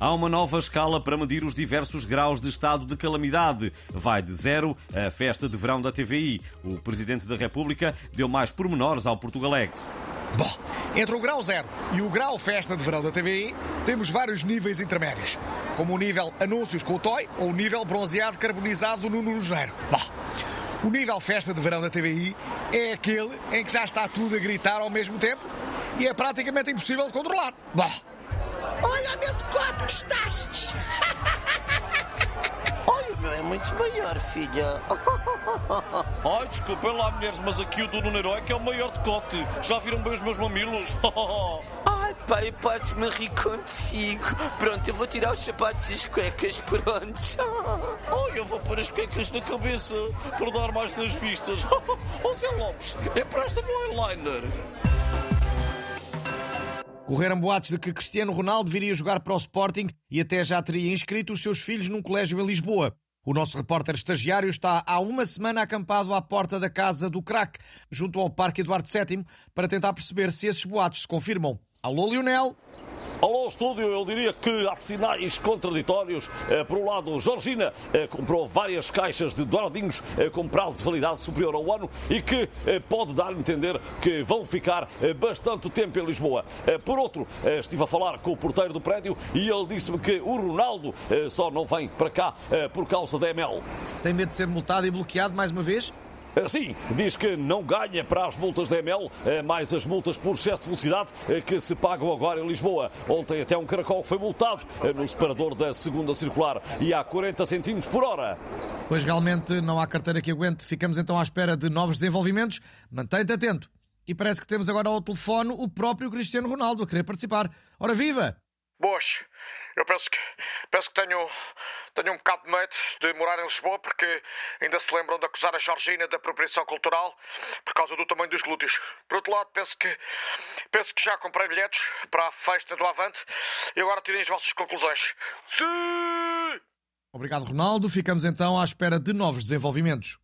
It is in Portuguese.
Há uma nova escala para medir os diversos graus de estado de calamidade. Vai de zero à festa de verão da TVI. O Presidente da República deu mais pormenores ao Portugalex. Bom, entre o grau zero e o grau festa de verão da TVI, temos vários níveis intermédios, como o nível anúncios com o TOI ou o nível bronzeado carbonizado do Nuno Rogério. Bom, o nível festa de verão da TVI é aquele em que já está tudo a gritar ao mesmo tempo e é praticamente impossível de controlar. Olha, meu decote, gostaste? Olha, o meu é muito maior, filha. Ai, desculpem lá, mulheres, mas aqui o do Nuno é que é o maior decote. Já viram bem os meus mamilos? Ai, pai, podes-me rir contigo. Pronto, eu vou tirar os sapatos e as cuecas, prontos. Ai, eu vou pôr as cuecas na cabeça para dar mais nas vistas. Ô Zé Lopes, empresta-me um eyeliner. Correram boatos de que Cristiano Ronaldo viria jogar para o Sporting e até já teria inscrito os seus filhos num colégio em Lisboa. O nosso repórter estagiário está há uma semana acampado à porta da casa do craque, junto ao Parque Eduardo VII, para tentar perceber se esses boatos se confirmam. Alô, Lionel! Alô, estúdio, eu diria que há sinais contraditórios. Eh, Por um lado, Georgina eh, comprou várias caixas de douradinhos eh, com prazo de validade superior ao ano e que pode dar a entender que vão ficar bastante tempo em Lisboa. Por outro, estive a falar com o porteiro do prédio e ele disse-me que o Ronaldo só não vem para cá por causa da ML. Tem medo de ser multado e bloqueado mais uma vez? Sim, diz que não ganha para as multas da ML, eh, mais as multas por excesso de velocidade eh, que se pagam agora em Lisboa. Ontem até um caracol foi multado eh, no separador da segunda circular e a 40 centímetros por hora. Pois realmente não há carteira que aguente. Ficamos então à espera de novos desenvolvimentos. Mantém-te atento. E parece que temos agora ao telefone o próprio Cristiano Ronaldo a querer participar. Ora viva! Boas. Eu penso que, penso que tenho, tenho um bocado de medo de morar em Lisboa porque ainda se lembram de acusar a Georgina de apropriação cultural por causa do tamanho dos glúteos. Por outro lado, penso que, penso que já comprei bilhetes para a festa do Avante e agora tirem as vossas conclusões. Sim! Obrigado, Ronaldo. Ficamos então à espera de novos desenvolvimentos.